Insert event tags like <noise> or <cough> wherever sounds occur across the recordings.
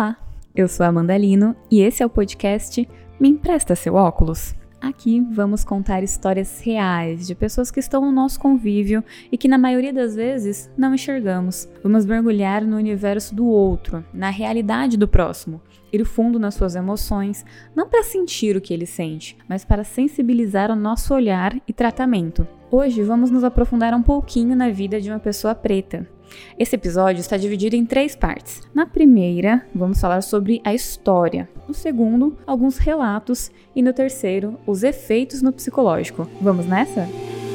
Olá, eu sou a Amanda Lino e esse é o podcast Me Empresta Seu Óculos? Aqui vamos contar histórias reais de pessoas que estão no nosso convívio e que, na maioria das vezes, não enxergamos. Vamos mergulhar no universo do outro, na realidade do próximo, ir fundo nas suas emoções, não para sentir o que ele sente, mas para sensibilizar o nosso olhar e tratamento. Hoje vamos nos aprofundar um pouquinho na vida de uma pessoa preta. Esse episódio está dividido em três partes. Na primeira, vamos falar sobre a história. No segundo, alguns relatos. E no terceiro, os efeitos no psicológico. Vamos nessa? o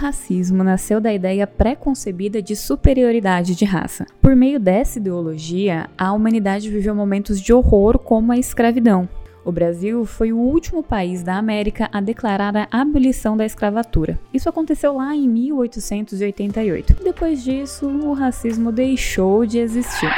racismo nasceu da ideia pré-concebida de superioridade de raça. Por meio dessa ideologia, a humanidade viveu momentos de horror como a escravidão. O Brasil foi o último país da América a declarar a abolição da escravatura. Isso aconteceu lá em 1888. Depois disso, o racismo deixou de existir.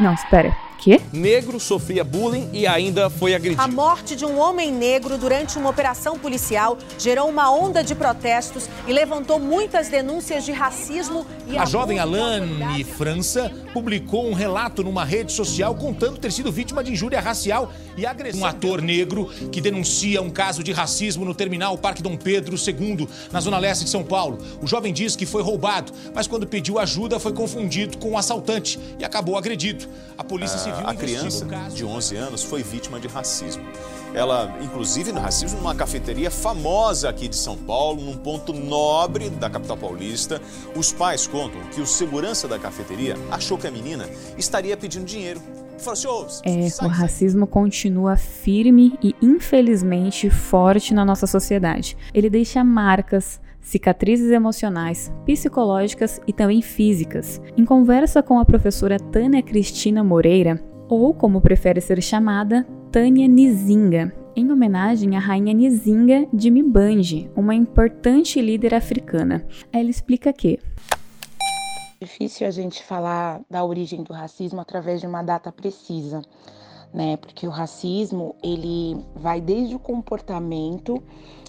Não, espera. Quê? Negro sofria bullying e ainda foi agredido. A morte de um homem negro durante uma operação policial gerou uma onda de protestos e levantou muitas denúncias de racismo e A jovem Alane França publicou um relato numa rede social contando ter sido vítima de injúria racial e agressão. Um ator negro que denuncia um caso de racismo no terminal Parque Dom Pedro II, na zona leste de São Paulo. O jovem diz que foi roubado, mas quando pediu ajuda foi confundido com um assaltante e acabou agredido. A polícia Ah, civil a criança de 11 anos foi vítima de racismo. Ela, inclusive, no racismo numa cafeteria famosa aqui de São Paulo, num ponto nobre da capital paulista. Os pais contam que o segurança da cafeteria achou que a menina estaria pedindo dinheiro. Assim, "Ô, É, o sai." racismo continua firme e infelizmente forte na nossa sociedade. Ele deixa marcas, cicatrizes emocionais, psicológicas e também físicas. Em conversa com a professora Tânia Cristina Moreira, ou como prefere ser chamada, Tânia Nizinga, em homenagem à rainha Nizinga de Mibande, uma importante líder africana. Ela explica que difícil a gente falar da origem do racismo através de uma data precisa, né? Porque o racismo, ele vai desde o comportamento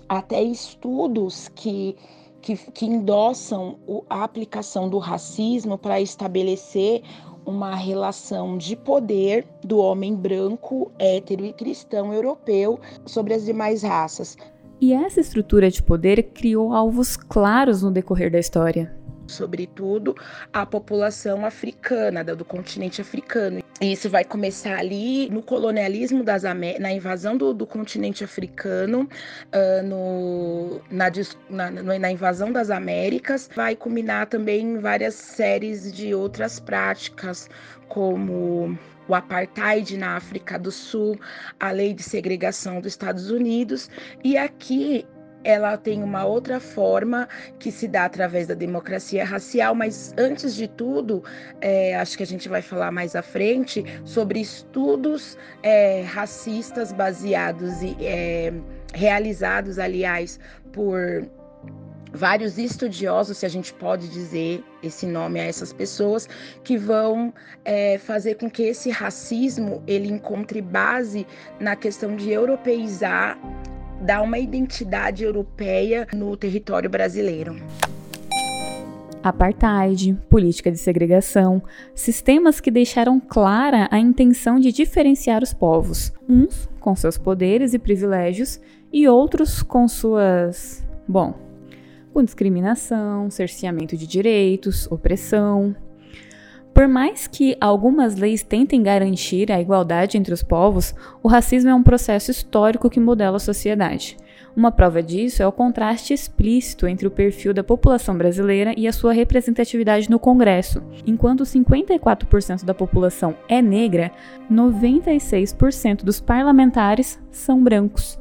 até estudos que que, que endossam a aplicação do racismo para estabelecer uma relação de poder do homem branco, hétero e cristão europeu sobre as demais raças. E essa estrutura de poder criou alvos claros no decorrer da história. Sobretudo a população africana, do continente africano. E isso vai começar ali no colonialismo das na invasão do, do continente africano, ah, no, na, na- na invasão das Américas, vai culminar também várias séries de outras práticas, como o apartheid na África do Sul, a lei de segregação dos Estados Unidos, e aqui ela tem uma outra forma que se dá através da democracia racial, mas antes de tudo, é, acho que a gente vai falar mais à frente sobre estudos é, racistas baseados e é, realizados, aliás, por vários estudiosos, se a gente pode dizer esse nome a essas pessoas, que vão é, fazer com que esse racismo ele encontre base na questão de europeizar dar uma identidade europeia no território brasileiro. Apartheid, política de segregação, sistemas que deixaram clara a intenção de diferenciar os povos, uns com seus poderes e privilégios e outros com suas. bom, com discriminação, cerceamento de direitos, opressão. Por mais que algumas leis tentem garantir a igualdade entre os povos, o racismo é um processo histórico que modela a sociedade. Uma prova disso é o contraste explícito entre o perfil da população brasileira e a sua representatividade no Congresso. Enquanto 54% da população é negra, 96% dos parlamentares são brancos.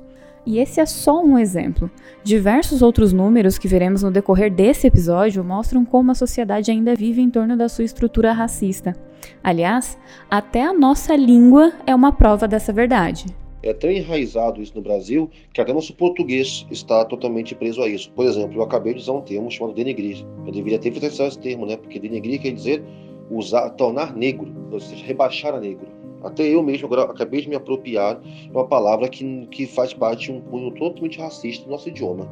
E esse é só um exemplo. Diversos outros números que veremos no decorrer desse episódio mostram como a sociedade ainda vive em torno da sua estrutura racista. Aliás, até a nossa língua é uma prova dessa verdade. É tão enraizado isso no Brasil que até nosso português está totalmente preso a isso. Por exemplo, eu acabei de usar um termo chamado denegrir. Eu deveria ter utilizado esse termo, né? Porque denegrir quer dizer usar, tornar negro, ou seja, rebaixar a negro. Até eu mesmo agora acabei de me apropriar de uma palavra que, que faz parte de um cunho totalmente racista do nosso idioma.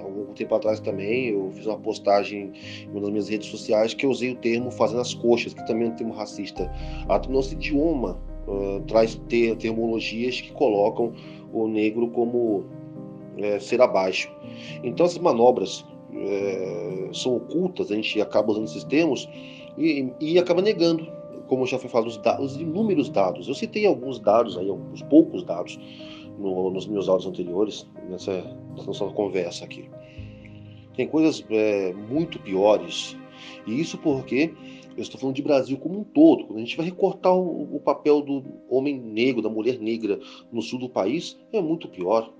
Algum tempo atrás também eu fiz uma postagem em uma das minhas redes sociais que eu usei o termo fazendo as coxas, que também é um termo racista. Até o nosso idioma uh, traz ter, termologias que colocam o negro como é, ser abaixo. Então essas manobras é, são ocultas, a gente acaba usando esses termos e, e acaba negando como já foi falado, os, os, inúmeros dados. Eu citei alguns dados aí, alguns poucos dados no, nos meus áudios anteriores, nessa nossa conversa aqui. Tem coisas é, muito piores, e isso porque eu estou falando de Brasil como um todo. Quando a gente vai recortar o, o papel do homem negro, da mulher negra no sul do país, é muito pior.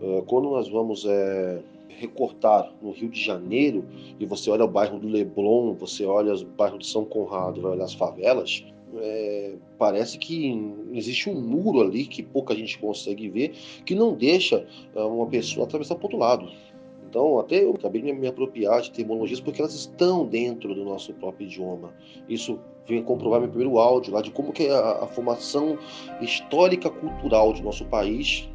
É, quando nós vamos é, recortar no Rio de Janeiro e você olha o bairro do Leblon, você olha o bairro de São Conrado, vai olhar as favelas, é, parece que existe um muro ali que pouca gente consegue ver que não deixa é, uma pessoa atravessar para o outro lado. Então, até eu acabei de me apropriar de terminologias porque elas estão dentro do nosso próprio idioma. Isso vem comprovar meu primeiro áudio lá de como que é a, a formação histórica cultural do nosso país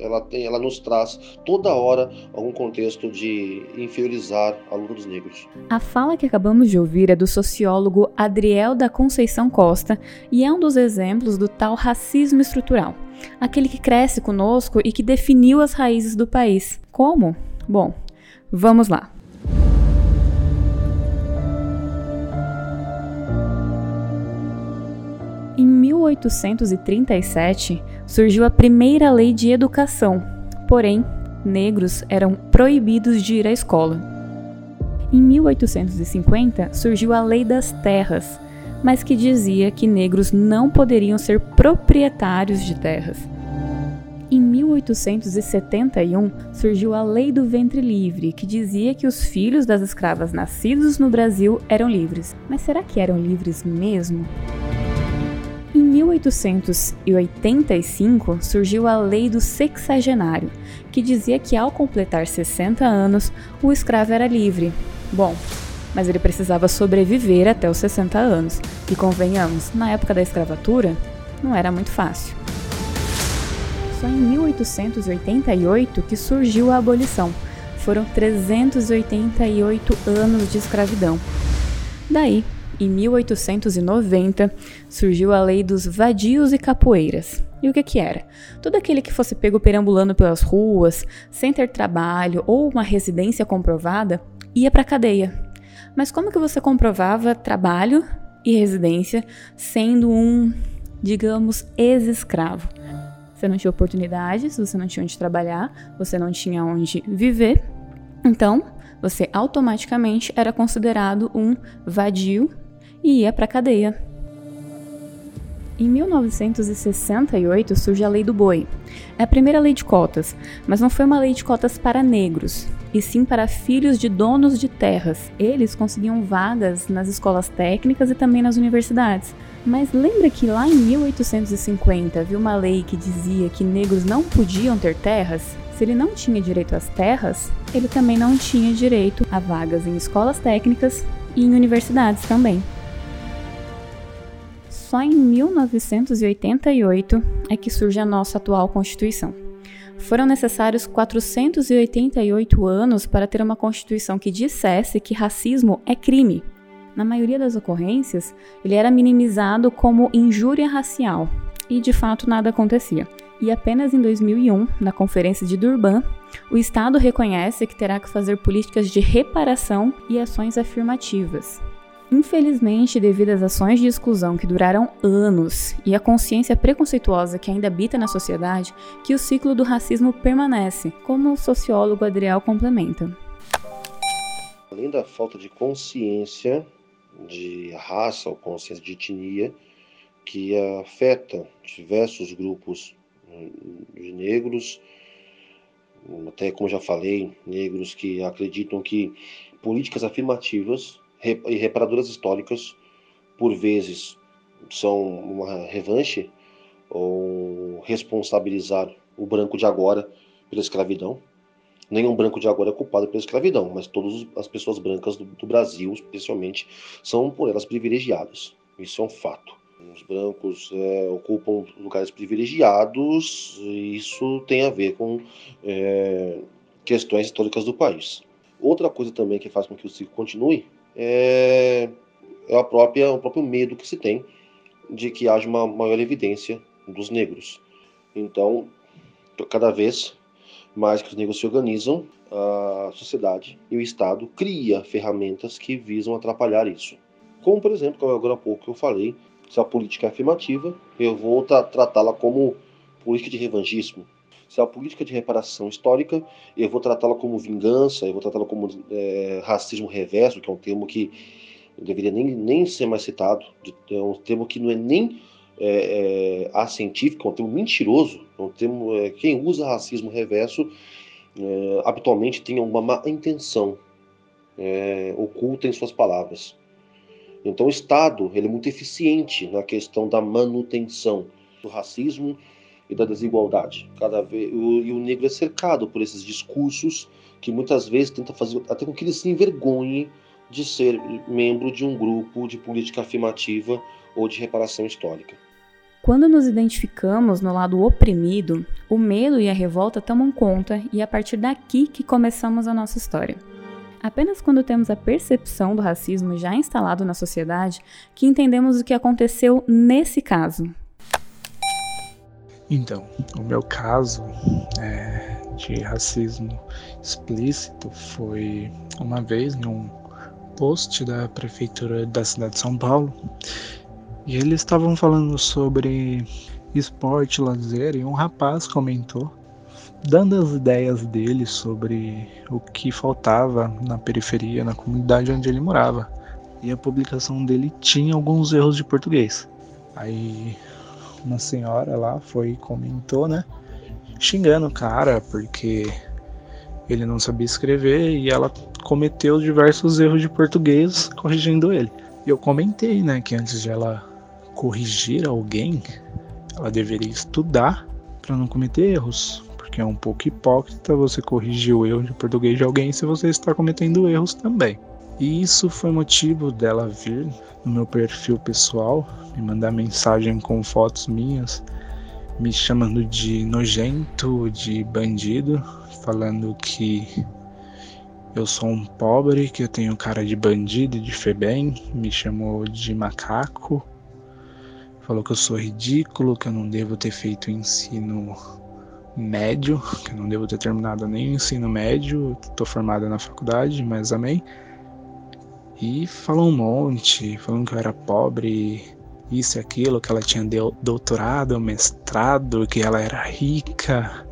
ela, tem, ela nos traz toda hora algum contexto de inferiorizar a luta dos negros. A fala que acabamos de ouvir é do sociólogo Adriel da Conceição Costa e é um dos exemplos do tal racismo estrutural, aquele que cresce conosco e que definiu as raízes do país. Como? Bom, vamos lá. 1837, surgiu a primeira lei de educação, porém, negros eram proibidos de ir à escola. Em 1850, surgiu a Lei das Terras, mas que dizia que negros não poderiam ser proprietários de terras. Em 1871, surgiu a Lei do Ventre Livre, que dizia que os filhos das escravas nascidos no Brasil eram livres. Mas será que eram livres mesmo? Em 1885 surgiu a Lei do Sexagenário, que dizia que ao completar 60 anos o escravo era livre. Bom, mas ele precisava sobreviver até os 60 anos, e convenhamos, na época da escravatura, não era muito fácil. Só em 1888 que surgiu a abolição. Foram 388 anos de escravidão. Daí, em 1890, surgiu a lei dos vadios e capoeiras. E o que que era? Todo aquele que fosse pego perambulando pelas ruas, sem ter trabalho ou uma residência comprovada, ia para cadeia. Mas como que você comprovava trabalho e residência sendo um, digamos, ex-escravo? Você não tinha oportunidades, você não tinha onde trabalhar, você não tinha onde viver. Então, você automaticamente era considerado um vadio e ia para cadeia. Em 1968 surge a Lei do Boi. É a primeira lei de cotas, mas não foi uma lei de cotas para negros, e sim para filhos de donos de terras. Eles conseguiam vagas nas escolas técnicas e também nas universidades. Mas lembra que lá em 1850 havia uma lei que dizia que negros não podiam ter terras? Se ele não tinha direito às terras, ele também não tinha direito a vagas em escolas técnicas e em universidades também só em 1988 é que surge a nossa atual Constituição. Foram necessários 488 anos para ter uma Constituição que dissesse que racismo é crime. Na maioria das ocorrências, ele era minimizado como injúria racial, e de fato nada acontecia. E apenas em 2001, na Conferência de Durban, o Estado reconhece que terá que fazer políticas de reparação e ações afirmativas, Infelizmente, devido às ações de exclusão que duraram anos e à consciência preconceituosa que ainda habita na sociedade, que o ciclo do racismo permanece, como o sociólogo Adriel complementa. Além da falta de consciência de raça ou consciência de etnia, que afeta diversos grupos de negros, até como já falei, negros que acreditam que políticas afirmativas e reparadoras históricas por vezes são uma revanche ou responsabilizar o branco de agora pela escravidão. Nenhum branco de agora é culpado pela escravidão, mas todas as pessoas brancas do, do Brasil, especialmente, são por elas privilegiadas. Isso é um fato. Os brancos é, ocupam lugares privilegiados, e isso tem a ver com é, questões históricas do país. Outra coisa também que faz com que o ciclo continue é, é a própria, o próprio medo que se tem de que haja uma maior evidência dos negros. Então, cada vez mais que os negros se organizam, a sociedade e o Estado cria ferramentas que visam atrapalhar isso. Como, por exemplo, agora há pouco eu falei, se a política é afirmativa, eu vou tra tratá-la como política de revanchismo. Se a política de reparação histórica, eu vou tratá-la como vingança, eu vou tratá-la como é, racismo reverso, que é um termo que deveria nem, nem ser mais citado, é um termo que não é nem é, é, acientífico, é um termo mentiroso, é um termo, é, quem usa racismo reverso é, habitualmente tem uma má intenção é, oculta em suas palavras. Então o Estado ele é muito eficiente na questão da manutenção do racismo e da desigualdade. Cada vez o, e o negro é cercado por esses discursos que muitas vezes tenta fazer até com que ele se envergonhe de ser membro de um grupo de política afirmativa ou de reparação histórica. Quando nos identificamos no lado oprimido, o medo e a revolta tomam conta e é a partir daqui que começamos a nossa história. Apenas quando temos a percepção do racismo já instalado na sociedade que entendemos o que aconteceu nesse caso. Então, o meu caso é, de racismo explícito foi uma vez num post da prefeitura da cidade de São Paulo e eles estavam falando sobre esporte, lazer, e um rapaz comentou, dando as ideias dele sobre o que faltava na periferia, na comunidade onde ele morava. E a publicação dele tinha alguns erros de português. Aí uma senhora lá foi e comentou, né? Xingando o cara porque ele não sabia escrever e ela cometeu diversos erros de português corrigindo ele. E eu comentei, né, que antes de ela corrigir alguém, ela deveria estudar para não cometer erros, porque é um pouco hipócrita você corrigir o erro de português de alguém se você está cometendo erros também. E isso foi motivo dela vir no meu perfil pessoal, me mandar mensagem com fotos minhas, me chamando de nojento, de bandido, falando que eu sou um pobre, que eu tenho cara de bandido de febem, me chamou de macaco, falou que eu sou ridículo, que eu não devo ter feito ensino médio, que eu não devo ter terminado nem o ensino médio, tô formada na faculdade, mas amém. E falou um monte, falando que eu era pobre, isso e aquilo, que ela tinha doutorado, mestrado, que ela era rica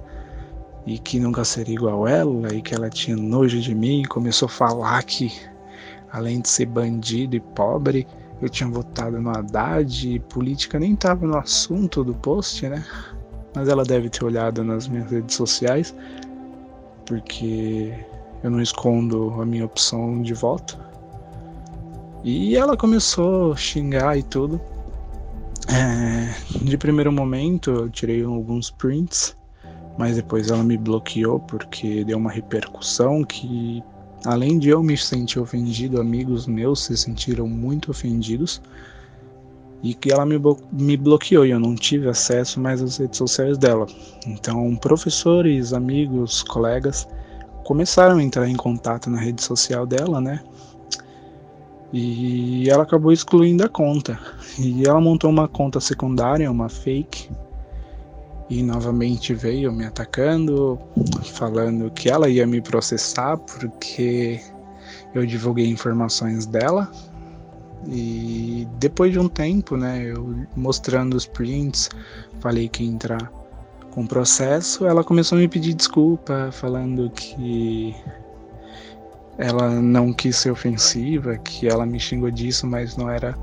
e que nunca seria igual ela e que ela tinha nojo de mim. Começou a falar que, além de ser bandido e pobre, eu tinha votado no Haddad e política nem estava no assunto do post, né? Mas ela deve ter olhado nas minhas redes sociais, porque eu não escondo a minha opção de voto. E ela começou a xingar e tudo. É, de primeiro momento eu tirei alguns prints, mas depois ela me bloqueou porque deu uma repercussão que Além de eu me sentir ofendido, amigos meus se sentiram muito ofendidos e que ela me, me bloqueou e eu não tive acesso mais às redes sociais dela. Então, professores, amigos, colegas começaram a entrar em contato na rede social dela, né? E ela acabou excluindo a conta. E ela montou uma conta secundária, uma fake, e novamente veio me atacando, falando que ela ia me processar porque eu divulguei informações dela. E depois de um tempo, né, eu mostrando os prints, falei que ia entrar com processo, ela começou a me pedir desculpa, falando que ela não quis ser ofensiva, que ela me xingou disso, mas não era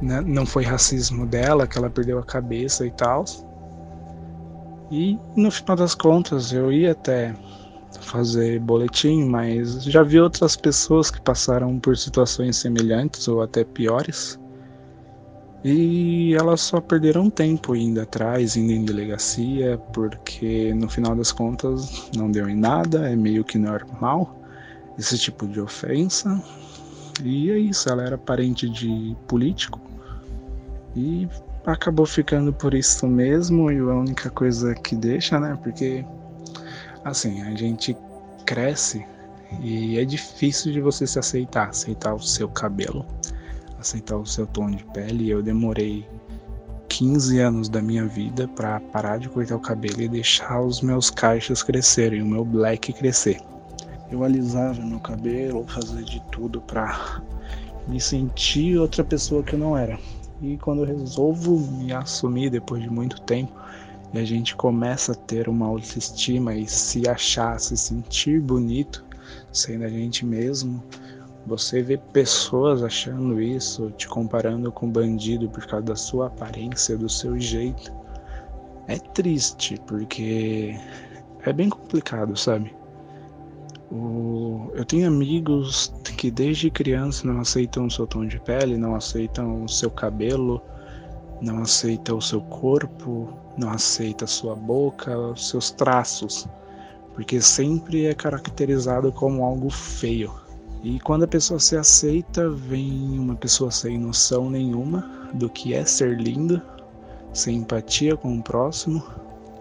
né, não foi racismo dela, que ela perdeu a cabeça e tal. E no final das contas eu ia até fazer boletim, mas já vi outras pessoas que passaram por situações semelhantes ou até piores. E elas só perderam tempo indo atrás, indo em delegacia, porque no final das contas não deu em nada, é meio que normal esse tipo de ofensa. E é isso, ela era parente de político e acabou ficando por isso mesmo. E a única coisa que deixa, né? Porque assim, a gente cresce e é difícil de você se aceitar, aceitar o seu cabelo aceitar o seu tom de pele. Eu demorei 15 anos da minha vida para parar de cortar o cabelo e deixar os meus caixas crescerem, o meu black crescer. Eu alisava meu cabelo, fazia de tudo para me sentir outra pessoa que eu não era. E quando eu resolvo me assumir depois de muito tempo, e a gente começa a ter uma autoestima e se achar, se sentir bonito, sendo a gente mesmo, você vê pessoas achando isso, te comparando com bandido por causa da sua aparência, do seu jeito. É triste, porque é bem complicado, sabe? O... Eu tenho amigos que desde criança não aceitam o seu tom de pele, não aceitam o seu cabelo, não aceitam o seu corpo, não aceita a sua boca, os seus traços, porque sempre é caracterizado como algo feio. E quando a pessoa se aceita, vem uma pessoa sem noção nenhuma do que é ser lindo, sem empatia com o próximo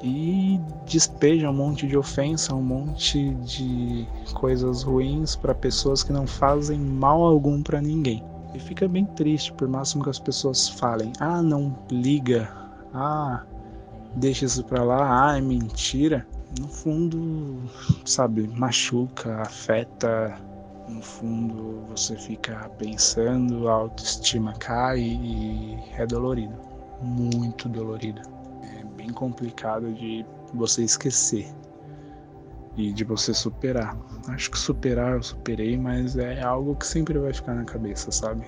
e despeja um monte de ofensa, um monte de coisas ruins para pessoas que não fazem mal algum para ninguém. E fica bem triste, por máximo que as pessoas falem: "Ah, não liga. Ah, deixa isso para lá. Ah, é mentira". No fundo, sabe, machuca, afeta, no fundo você fica pensando, a autoestima cai e é dolorido, muito dolorido. Bem complicado de você esquecer e de você superar. Acho que superar eu superei, mas é algo que sempre vai ficar na cabeça, sabe?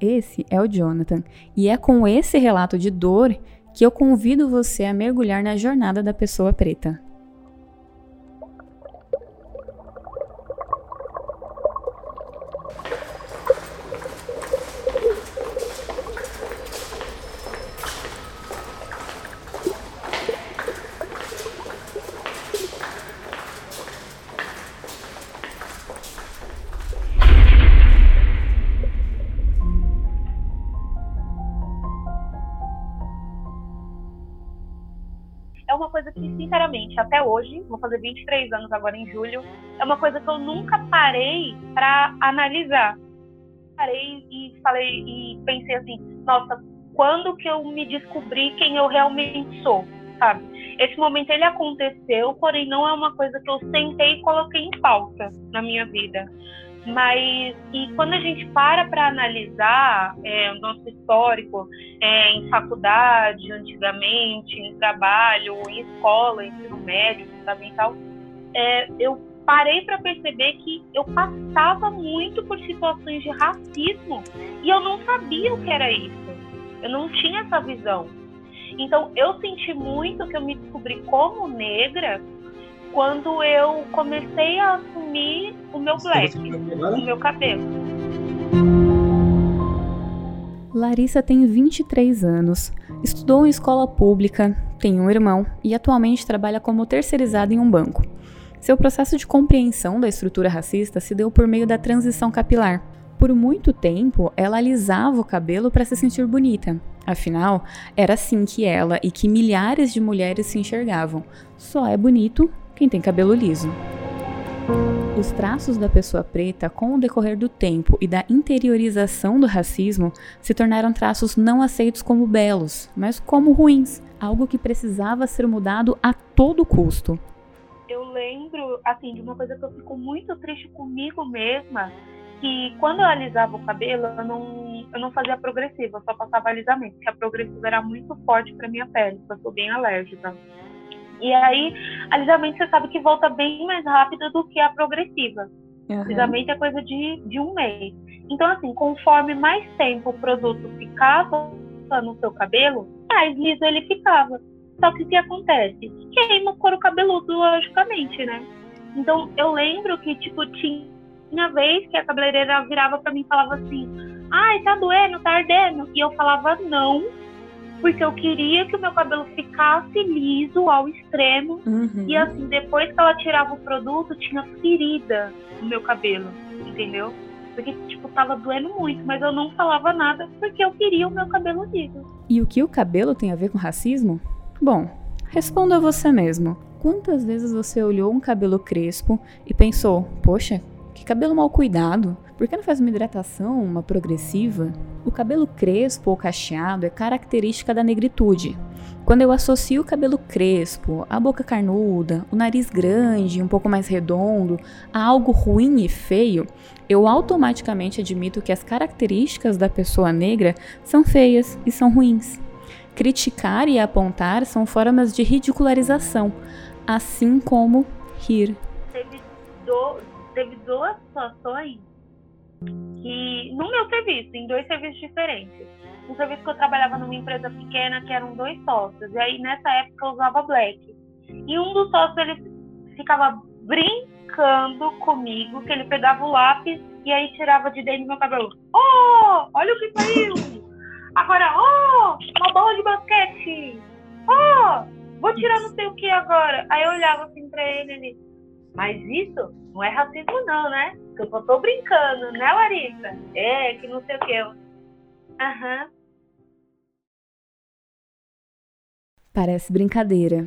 Esse é o Jonathan, e é com esse relato de dor que eu convido você a mergulhar na jornada da pessoa preta. Hoje, vou fazer 23 anos agora em julho, é uma coisa que eu nunca parei para analisar. Parei e falei e pensei assim, nossa, quando que eu me descobri quem eu realmente sou, sabe? Esse momento ele aconteceu, porém não é uma coisa que eu sentei e coloquei em pauta na minha vida. Mas e quando a gente para para analisar é, o nosso histórico é, em faculdade, antigamente, em trabalho, em escola, ensino médio, fundamental, é, eu parei para perceber que eu passava muito por situações de racismo e eu não sabia o que era isso. Eu não tinha essa visão. Então eu senti muito que eu me descobri como negra quando eu comecei a assumir o meu black, o meu cabelo. Larissa tem 23 anos, estudou em escola pública, tem um irmão e atualmente trabalha como terceirizada em um banco. Seu processo de compreensão da estrutura racista se deu por meio da transição capilar. Por muito tempo, ela alisava o cabelo para se sentir bonita. Afinal, era assim que ela e que milhares de mulheres se enxergavam. Só é bonito quem tem cabelo liso. Os traços da pessoa preta, com o decorrer do tempo e da interiorização do racismo, se tornaram traços não aceitos como belos, mas como ruins, algo que precisava ser mudado a todo custo. Eu lembro, assim, de uma coisa que eu fico muito triste comigo mesma, que quando eu alisava o cabelo, eu não, eu não fazia progressiva, eu só passava alisamento, porque a progressiva era muito forte para minha pele, porque eu sou bem alérgica. E aí, alisamento você sabe que volta bem mais rápido do que a progressiva. Uhum. Alisamento é coisa de, de um mês. Então, assim, conforme mais tempo o produto ficava no seu cabelo, mais liso ele ficava. Só que o que acontece? Queima o couro cabeludo, logicamente, né? Então eu lembro que, tipo, tinha vez que a cabeleireira virava para mim e falava assim: ai, tá doendo, tá ardendo. E eu falava não, porque eu queria que o meu cabelo ficasse liso ao extremo. Uhum. E assim, depois que ela tirava o produto, tinha ferida no meu cabelo, entendeu? Porque, tipo, tava doendo muito, mas eu não falava nada porque eu queria o meu cabelo liso. E o que o cabelo tem a ver com racismo? Bom, responda a você mesmo. Quantas vezes você olhou um cabelo crespo e pensou, poxa, cabelo mal cuidado? Por que não faz uma hidratação, uma progressiva? O cabelo crespo ou cacheado é característica da negritude. Quando eu associo o cabelo crespo, a boca carnuda, o nariz grande, um pouco mais redondo, a algo ruim e feio, eu automaticamente admito que as características da pessoa negra são feias e são ruins. Criticar e apontar são formas de ridicularização, assim como rir. Teve, duas situações que no meu serviço, em dois serviços diferentes. Um serviço que eu trabalhava numa empresa pequena que eram dois sócios. E aí nessa época eu usava black. E um dos sócios ele ficava brincando comigo, que ele pegava o lápis e aí tirava de dentro do meu cabelo. Oh, olha o que saiu! Agora, oh, uma bola de basquete! Oh, vou tirar não sei o que agora. Aí eu olhava assim pra ele, ele, mas isso não é racismo não, né? que eu só tô brincando, né, Larissa? É, que não sei o que. Aham. Uhum. Parece brincadeira.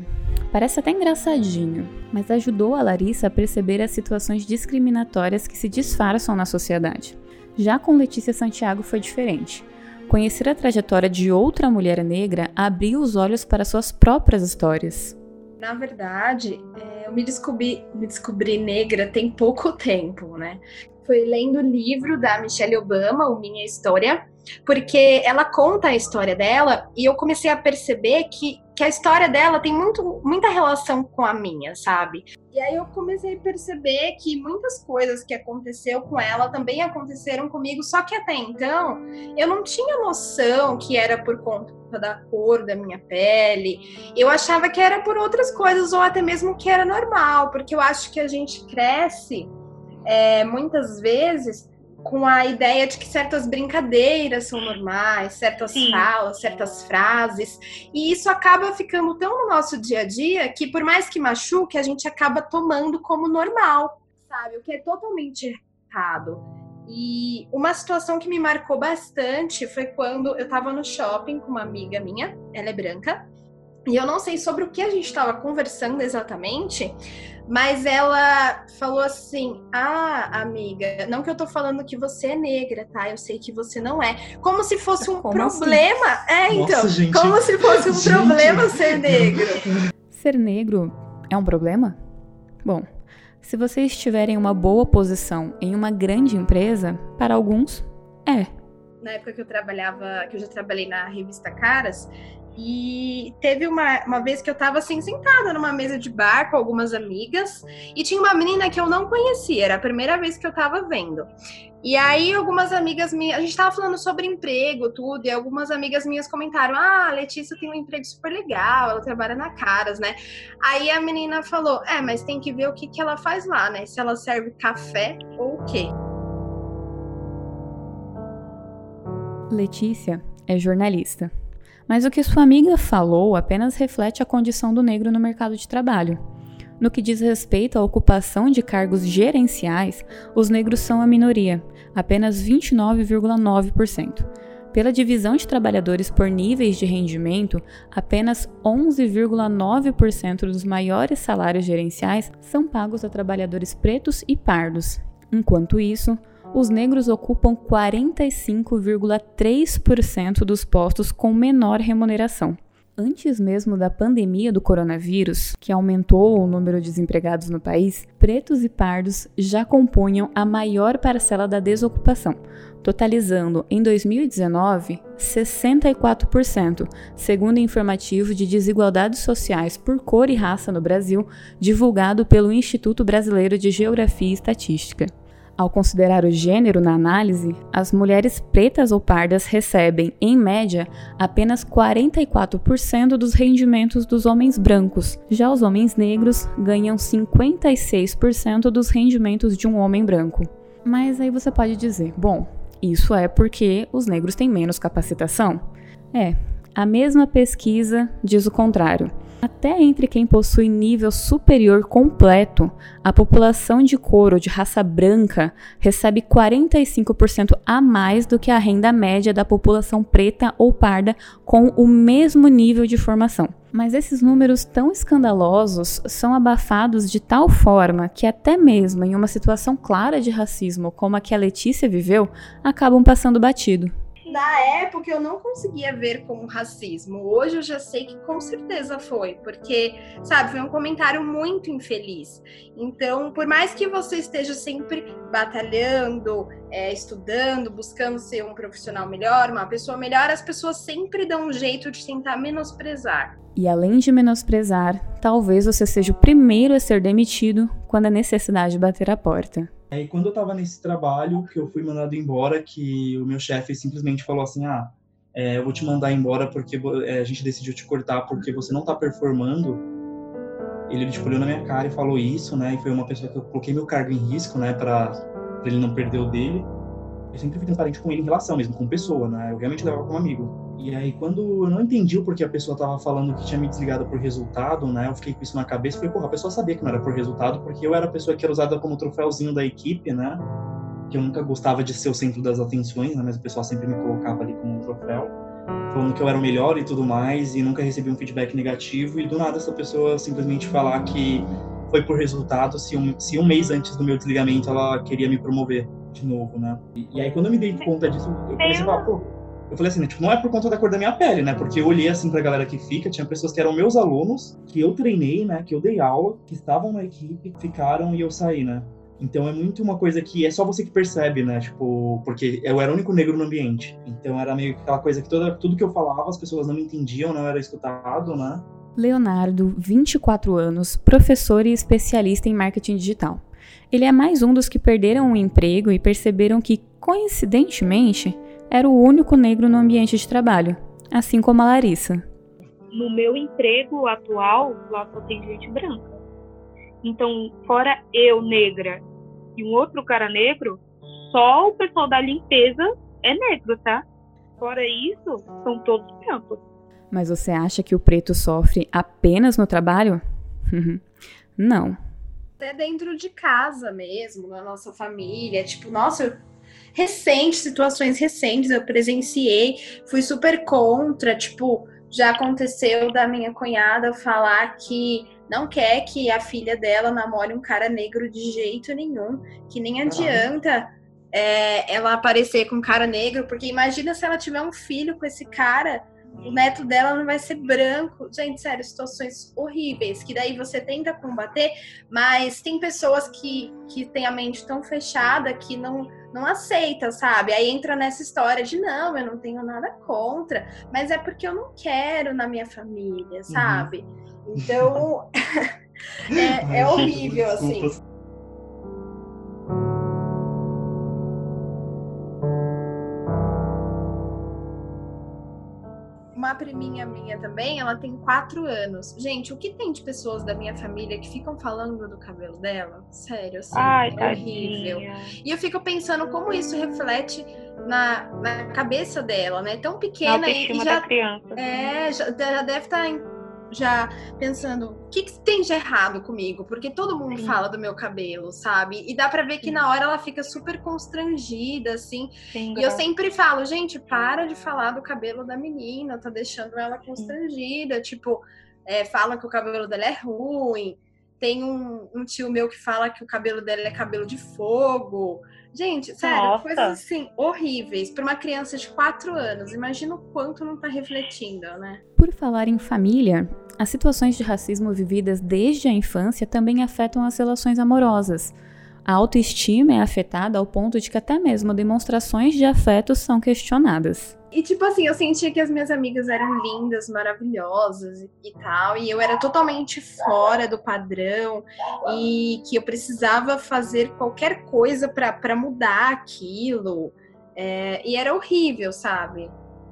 Parece até engraçadinho, mas ajudou a Larissa a perceber as situações discriminatórias que se disfarçam na sociedade. Já com Letícia Santiago foi diferente. Conhecer a trajetória de outra mulher negra abriu os olhos para suas próprias histórias. Na verdade, é, eu me descobri, me descobri negra tem pouco <laughs> tempo, né? Foi lendo o livro da Michelle Obama, O Minha História, porque ela conta a história dela e eu comecei a perceber que, que a história dela tem muito, muita relação com a minha, sabe? E aí eu comecei a perceber que muitas coisas que aconteceu com ela também aconteceram comigo, só que até então eu não tinha noção que era por conta da cor da minha pele. Eu achava que era por outras coisas ou até mesmo que era normal, porque eu acho que a gente cresce é, muitas vezes com a ideia de que certas brincadeiras são normais, certas Sim. falas, certas frases, e isso acaba ficando tão no nosso dia a dia que, por mais que machuque, a gente acaba tomando como normal, sabe? O que é totalmente errado. E uma situação que me marcou bastante foi quando eu estava no shopping com uma amiga minha, ela é branca, e eu não sei sobre o que a gente estava conversando exatamente, mas ela falou assim: Ah, amiga, não que eu tô falando que você é negra, tá? Eu sei que você não é. Como se fosse um como assim? problema. Assim? É, então. Nossa, gente. Como se fosse um gente. problema ser negro. Ser negro é um problema? Bom, se vocês tiverem uma boa posição em uma grande empresa, para alguns, é. Na época que eu trabalhava, que eu já trabalhei na revista Caras, e teve uma, uma vez que eu tava assim, sentada numa mesa de bar com algumas amigas, e tinha uma menina que eu não conhecia, era a primeira vez que eu tava vendo. E aí, algumas amigas minhas, a gente tava falando sobre emprego, tudo, e algumas amigas minhas comentaram: Ah, a Letícia tem um emprego super legal, ela trabalha na Caras, né? Aí a menina falou: É, mas tem que ver o que, que ela faz lá, né? Se ela serve café ou o quê. Letícia é jornalista. Mas o que sua amiga falou apenas reflete a condição do negro no mercado de trabalho. No que diz respeito à ocupação de cargos gerenciais, os negros são a minoria, apenas 29,9%. Pela divisão de trabalhadores por níveis de rendimento, apenas 11,9% dos maiores salários gerenciais são pagos a trabalhadores pretos e pardos. Enquanto isso, os negros ocupam 45,3% dos postos com menor remuneração. Antes mesmo da pandemia do coronavírus, que aumentou o número de desempregados no país, pretos e pardos já compunham a maior parcela da desocupação, totalizando em 2019 64%, segundo o informativo de desigualdades sociais por cor e raça no Brasil, divulgado pelo Instituto Brasileiro de Geografia e Estatística. Ao considerar o gênero na análise, as mulheres pretas ou pardas recebem, em média, apenas 44% dos rendimentos dos homens brancos. Já os homens negros ganham 56% dos rendimentos de um homem branco. Mas aí você pode dizer: bom, isso é porque os negros têm menos capacitação? É, a mesma pesquisa diz o contrário. Até entre quem possui nível superior completo, a população de couro de raça branca recebe 45% a mais do que a renda média da população preta ou parda com o mesmo nível de formação. Mas esses números tão escandalosos são abafados de tal forma que, até mesmo em uma situação clara de racismo como a que a Letícia viveu, acabam passando batido na época eu não conseguia ver como racismo. Hoje eu já sei que com certeza foi, porque, sabe, foi um comentário muito infeliz. Então, por mais que você esteja sempre batalhando, é, estudando, buscando ser um profissional melhor, uma pessoa melhor, as pessoas sempre dão um jeito de tentar menosprezar. E além de menosprezar, talvez você seja o primeiro a ser demitido quando a necessidade bater a porta. Aí quando eu tava nesse trabalho, que eu fui mandado embora, que o meu chefe simplesmente falou assim, ah, é, eu vou te mandar embora porque é, a gente decidiu te cortar porque você não tá performando. Ele tipo, olhou na minha cara e falou isso, né? E foi uma pessoa que eu coloquei meu cargo em risco, né? Pra, pra ele não perder o dele. Eu sempre fui transparente com ele em relação mesmo, com pessoa, né? Eu realmente levava como amigo. E aí, quando eu não entendi o porquê a pessoa tava falando que tinha me desligado por resultado, né? Eu fiquei com isso na cabeça e falei, porra, a pessoa sabia que não era por resultado, porque eu era a pessoa que era usada como troféuzinho da equipe, né? Que eu nunca gostava de ser o centro das atenções, né? Mas o pessoal sempre me colocava ali como um troféu, falando que eu era o melhor e tudo mais, e nunca recebi um feedback negativo. E do nada, essa pessoa simplesmente falar que foi por resultado, se um, se um mês antes do meu desligamento ela queria me promover de novo, né? E, e aí, quando eu me dei conta disso, eu comecei a falar, pô eu falei assim, né, tipo, não é por conta da cor da minha pele, né? Porque eu olhei assim pra galera que fica, tinha pessoas que eram meus alunos, que eu treinei, né? Que eu dei aula, que estavam na equipe, ficaram e eu saí, né? Então é muito uma coisa que é só você que percebe, né? Tipo, porque eu era o único negro no ambiente. Então era meio que aquela coisa que toda, tudo que eu falava as pessoas não me entendiam, não era escutado, né? Leonardo, 24 anos, professor e especialista em marketing digital. Ele é mais um dos que perderam o emprego e perceberam que, coincidentemente, era o único negro no ambiente de trabalho, assim como a Larissa. No meu emprego atual, lá só tem gente branca. Então, fora eu negra e um outro cara negro, só o pessoal da limpeza é negro, tá? Fora isso, são todos brancos. Mas você acha que o preto sofre apenas no trabalho? <laughs> Não. Até dentro de casa mesmo, na nossa família. Tipo, nossa, recentes, situações recentes, eu presenciei, fui super contra, tipo, já aconteceu da minha cunhada falar que não quer que a filha dela namore um cara negro de jeito nenhum, que nem adianta é, ela aparecer com um cara negro, porque imagina se ela tiver um filho com esse cara o neto dela não vai ser branco. Gente, sério, situações horríveis, que daí você tenta combater, mas tem pessoas que, que têm a mente tão fechada que não, não aceita, sabe? Aí entra nessa história de não, eu não tenho nada contra, mas é porque eu não quero na minha família, uhum. sabe? Uhum. Então, <laughs> é, é horrível, assim. Priminha minha também, ela tem quatro anos. Gente, o que tem de pessoas da minha família que ficam falando do cabelo dela? Sério, assim, Ai, é horrível. E eu fico pensando como isso reflete na, na cabeça dela, né? Tão pequena e, já, é, já, já deve estar tá já pensando o que, que, tem de errado comigo, porque todo mundo Sim. fala do meu cabelo, sabe? E dá pra ver que Sim. na hora ela fica super constrangida, assim. Sim, e eu sempre falo, gente, para de falar do cabelo da menina, tá deixando ela constrangida. Tipo, é, fala que o cabelo dela é ruim. Tem um, um, tio meu que fala que o cabelo dela é cabelo de fogo. Gente, sério, Nossa. coisas assim horríveis para uma criança de 4 anos. Imagina o quanto não tá refletindo, né? Por falar em família, as situações de racismo vividas desde a infância também afetam as relações amorosas. A autoestima é afetada ao ponto de que até mesmo demonstrações de afeto são questionadas. E tipo assim, eu sentia que as minhas amigas eram lindas, maravilhosas e, tal, e eu era totalmente fora do padrão e que eu precisava fazer qualquer coisa para mudar aquilo. É, e era horrível, sabe?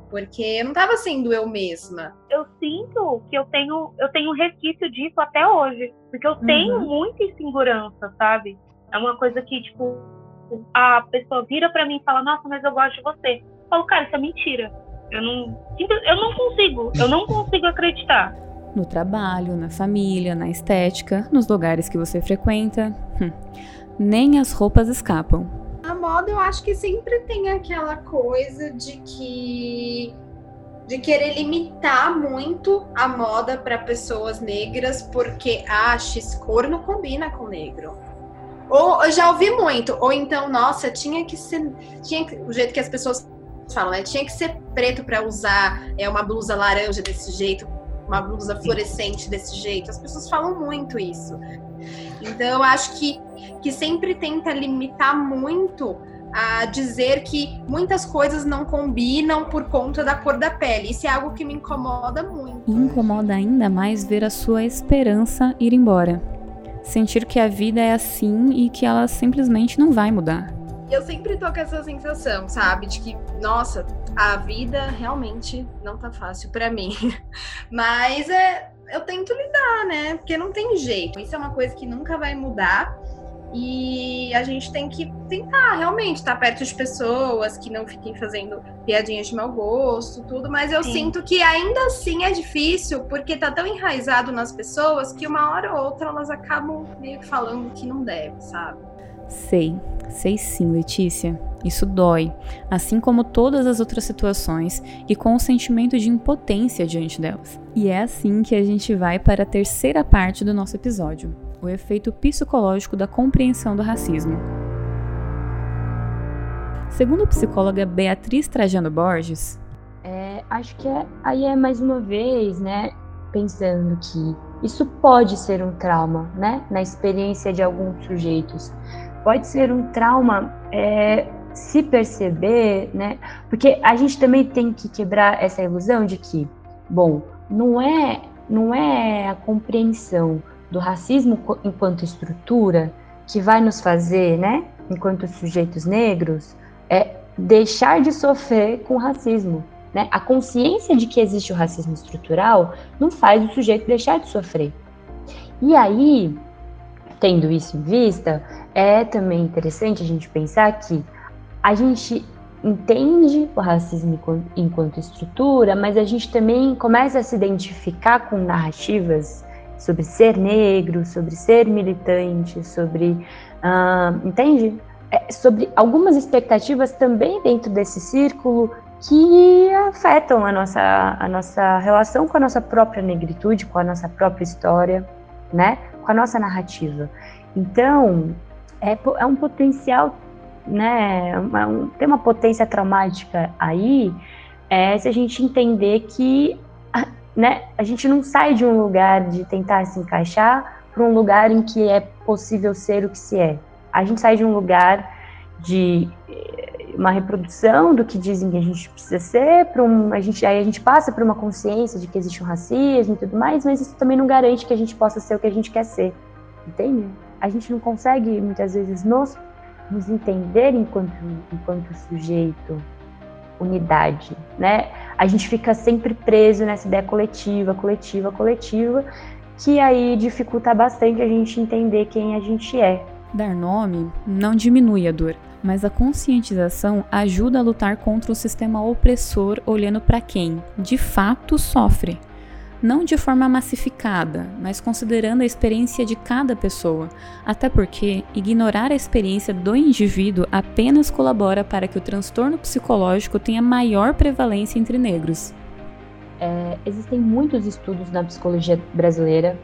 Porque eu não estava sendo eu mesma. Eu sinto que eu tenho, eu tenho resquício disso até hoje. Porque eu tenho uhum. muita insegurança, sabe? É uma coisa que, tipo, a pessoa vira para mim e fala, nossa, mas eu gosto de você. Eu falo, cara, isso é mentira. Eu não, eu não consigo, eu não consigo acreditar. No trabalho, na família, na estética, nos lugares que você frequenta. Hum. Nem as roupas escapam. A moda, eu acho que sempre tem aquela coisa de que de querer limitar muito a moda para pessoas negras porque ah, X cor não combina com negro. Ou eu já ouvi muito, ou então, nossa, tinha que ser, tinha que, o jeito que as pessoas falam, né? Tinha que ser preto para usar é uma blusa laranja desse jeito, uma blusa fluorescente desse jeito. As pessoas falam muito isso. Então eu acho que que sempre tenta limitar muito a dizer que muitas coisas não combinam por conta da cor da pele. Isso é algo que me incomoda muito. Incomoda ainda mais ver a sua esperança ir embora. Sentir que a vida é assim e que ela simplesmente não vai mudar. Eu sempre tô com essa sensação, sabe? De que, nossa, a vida realmente não tá fácil para mim. <laughs> Mas é, eu tento lidar, né? Porque não tem jeito. Isso é uma coisa que nunca vai mudar. E a gente tem que tentar realmente estar perto de pessoas que não fiquem fazendo piadinhas de mau gosto, tudo, mas eu Sim. sinto que ainda assim é difícil, porque tá tão enraizado nas pessoas que uma hora ou outra elas acabam meio que falando que não deve, sabe? Sei, sei sim, Letícia. Isso dói, assim como todas as outras situações e com o sentimento de impotência diante delas. E é assim que a gente vai para a terceira parte do nosso episódio o efeito psicológico da compreensão do racismo. Segundo a psicóloga Beatriz Trajano Borges, é, acho que é, aí é mais uma vez, né, pensando que isso pode ser um trauma, né, na experiência de alguns sujeitos. Pode ser um trauma é, se perceber, né, porque a gente também tem que quebrar essa ilusão de que, bom, não é, não é a compreensão do racismo enquanto estrutura que vai nos fazer, né, enquanto sujeitos negros, é deixar de sofrer com o racismo. Né? A consciência de que existe o racismo estrutural não faz o sujeito deixar de sofrer. E aí, tendo isso em vista, é também interessante a gente pensar que a gente entende o racismo enquanto estrutura, mas a gente também começa a se identificar com narrativas sobre ser negro, sobre ser militante, sobre. Uh, entende? É, sobre algumas expectativas também dentro desse círculo que afetam a nossa, a nossa relação com a nossa própria negritude, com a nossa própria história, né? com a nossa narrativa. Então, é, é um potencial, né? Uma, um, tem uma potência traumática aí, é, se a gente entender que né, a gente não sai de um lugar de tentar se encaixar para um lugar em que é possível ser o que se é. A gente sai de um lugar de eh, uma reprodução do que dizem que a gente precisa ser, para um, a gente, aí a gente passa por uma consciência de que existe um racismo e tudo mais, mas isso também não garante que a gente possa ser o que a gente quer ser, entende? A gente não consegue muitas vezes nos, nos entender enquanto, enquanto sujeito, unidade, né? A gente fica sempre preso nessa ideia coletiva, coletiva, coletiva, que aí dificulta bastante a gente entender quem a gente é. Dar nome não diminui a dor, mas a conscientização ajuda a lutar contra o sistema opressor olhando para quem, de fato, sofre não de forma massificada, mas considerando a experiência de cada pessoa, até porque ignorar a experiência do indivíduo apenas colabora para que o transtorno psicológico tenha maior prevalência entre negros. É, existem muitos estudos na psicologia brasileira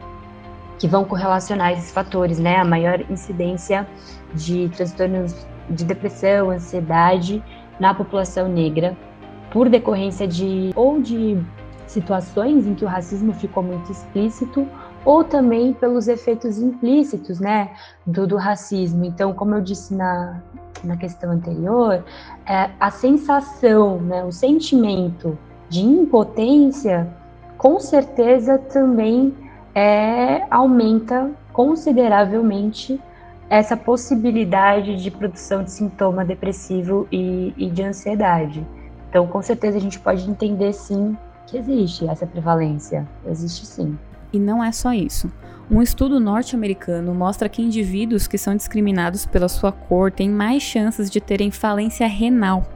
que vão correlacionar esses fatores, né? A maior incidência de transtornos de depressão, ansiedade na população negra por decorrência de ou de situações em que o racismo ficou muito explícito ou também pelos efeitos implícitos, né, do, do racismo. Então, como eu disse na, na questão anterior, é, a sensação, né, o sentimento de impotência, com certeza também é, aumenta consideravelmente essa possibilidade de produção de sintoma depressivo e, e de ansiedade. Então, com certeza, a gente pode entender sim que existe essa prevalência. Existe sim. E não é só isso. Um estudo norte-americano mostra que indivíduos que são discriminados pela sua cor têm mais chances de terem falência renal.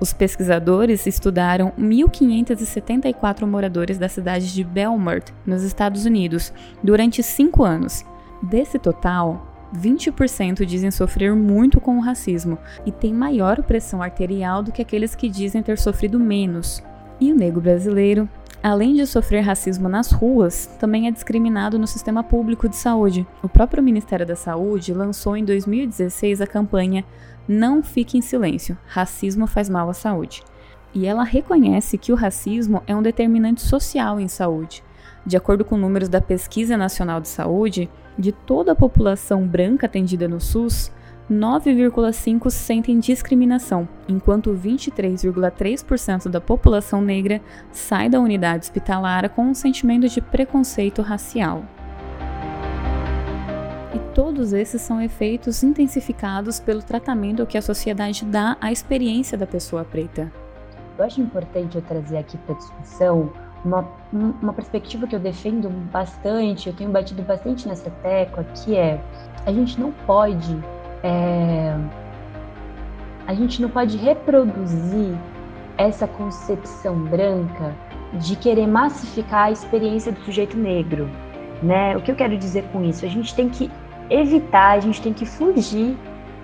Os pesquisadores estudaram 1.574 moradores da cidade de Belmont, nos Estados Unidos, durante cinco anos. Desse total, 20% dizem sofrer muito com o racismo e têm maior pressão arterial do que aqueles que dizem ter sofrido menos. E o negro brasileiro além de sofrer racismo nas ruas, também é discriminado no sistema público de saúde. O próprio Ministério da Saúde lançou em 2016 a campanha Não Fique em Silêncio Racismo faz mal à saúde. E ela reconhece que o racismo é um determinante social em saúde. De acordo com números da Pesquisa Nacional de Saúde, de toda a população branca atendida no SUS, 9,5% sentem discriminação, enquanto 23,3% da população negra sai da unidade hospitalar com um sentimento de preconceito racial. E todos esses são efeitos intensificados pelo tratamento que a sociedade dá à experiência da pessoa preta. Eu acho importante eu trazer aqui para discussão uma, uma perspectiva que eu defendo bastante, eu tenho batido bastante nessa tecla, que é a gente não pode é, a gente não pode reproduzir essa concepção branca de querer massificar a experiência do sujeito negro, né? O que eu quero dizer com isso? A gente tem que evitar, a gente tem que fugir,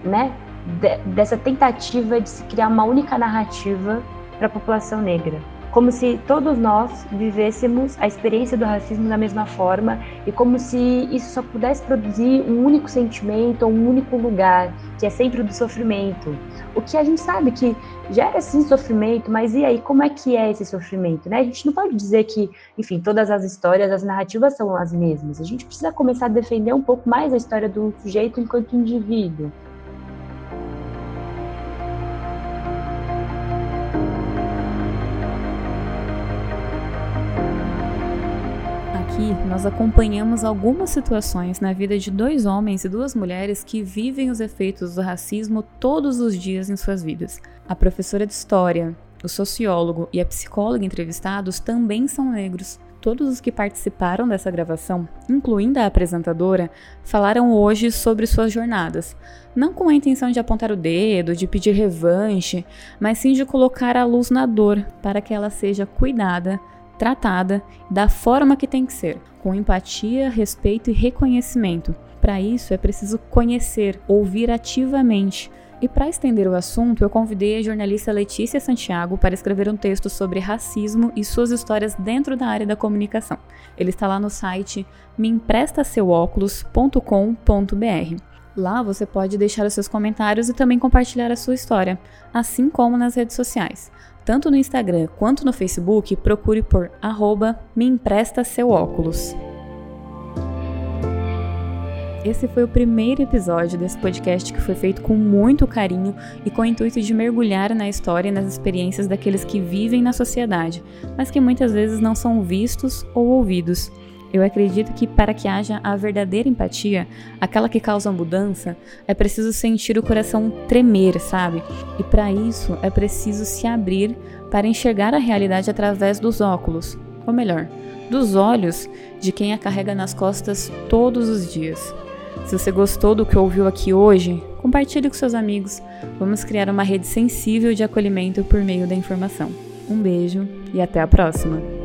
né, de, dessa tentativa de se criar uma única narrativa para a população negra como se todos nós vivêssemos a experiência do racismo da mesma forma e como se isso só pudesse produzir um único sentimento um único lugar, que é sempre o do sofrimento. O que a gente sabe que gera sim sofrimento, mas e aí como é que é esse sofrimento, né? A gente não pode dizer que, enfim, todas as histórias, as narrativas são as mesmas. A gente precisa começar a defender um pouco mais a história do sujeito enquanto indivíduo. Nós acompanhamos algumas situações na vida de dois homens e duas mulheres que vivem os efeitos do racismo todos os dias em suas vidas. A professora de história, o sociólogo e a psicóloga entrevistados também são negros. Todos os que participaram dessa gravação, incluindo a apresentadora, falaram hoje sobre suas jornadas, não com a intenção de apontar o dedo, de pedir revanche, mas sim de colocar a luz na dor para que ela seja cuidada tratada da forma que tem que ser, com empatia, respeito e reconhecimento. Para isso é preciso conhecer, ouvir ativamente. E para estender o assunto, eu convidei a jornalista Letícia Santiago para escrever um texto sobre racismo e suas histórias dentro da área da comunicação. Ele está lá no site meemprestaseuóculos.com.br. Lá você pode deixar os seus comentários e também compartilhar a sua história, assim como nas redes sociais. Tanto no Instagram quanto no Facebook, procure por arroba me empresta seu óculos. Esse foi o primeiro episódio desse podcast que foi feito com muito carinho e com o intuito de mergulhar na história e nas experiências daqueles que vivem na sociedade, mas que muitas vezes não são vistos ou ouvidos. Eu acredito que para que haja a verdadeira empatia, aquela que causa mudança, é preciso sentir o coração tremer, sabe? E para isso é preciso se abrir para enxergar a realidade através dos óculos, ou melhor, dos olhos de quem a carrega nas costas todos os dias. Se você gostou do que ouviu aqui hoje, compartilhe com seus amigos. Vamos criar uma rede sensível de acolhimento por meio da informação. Um beijo e até a próxima!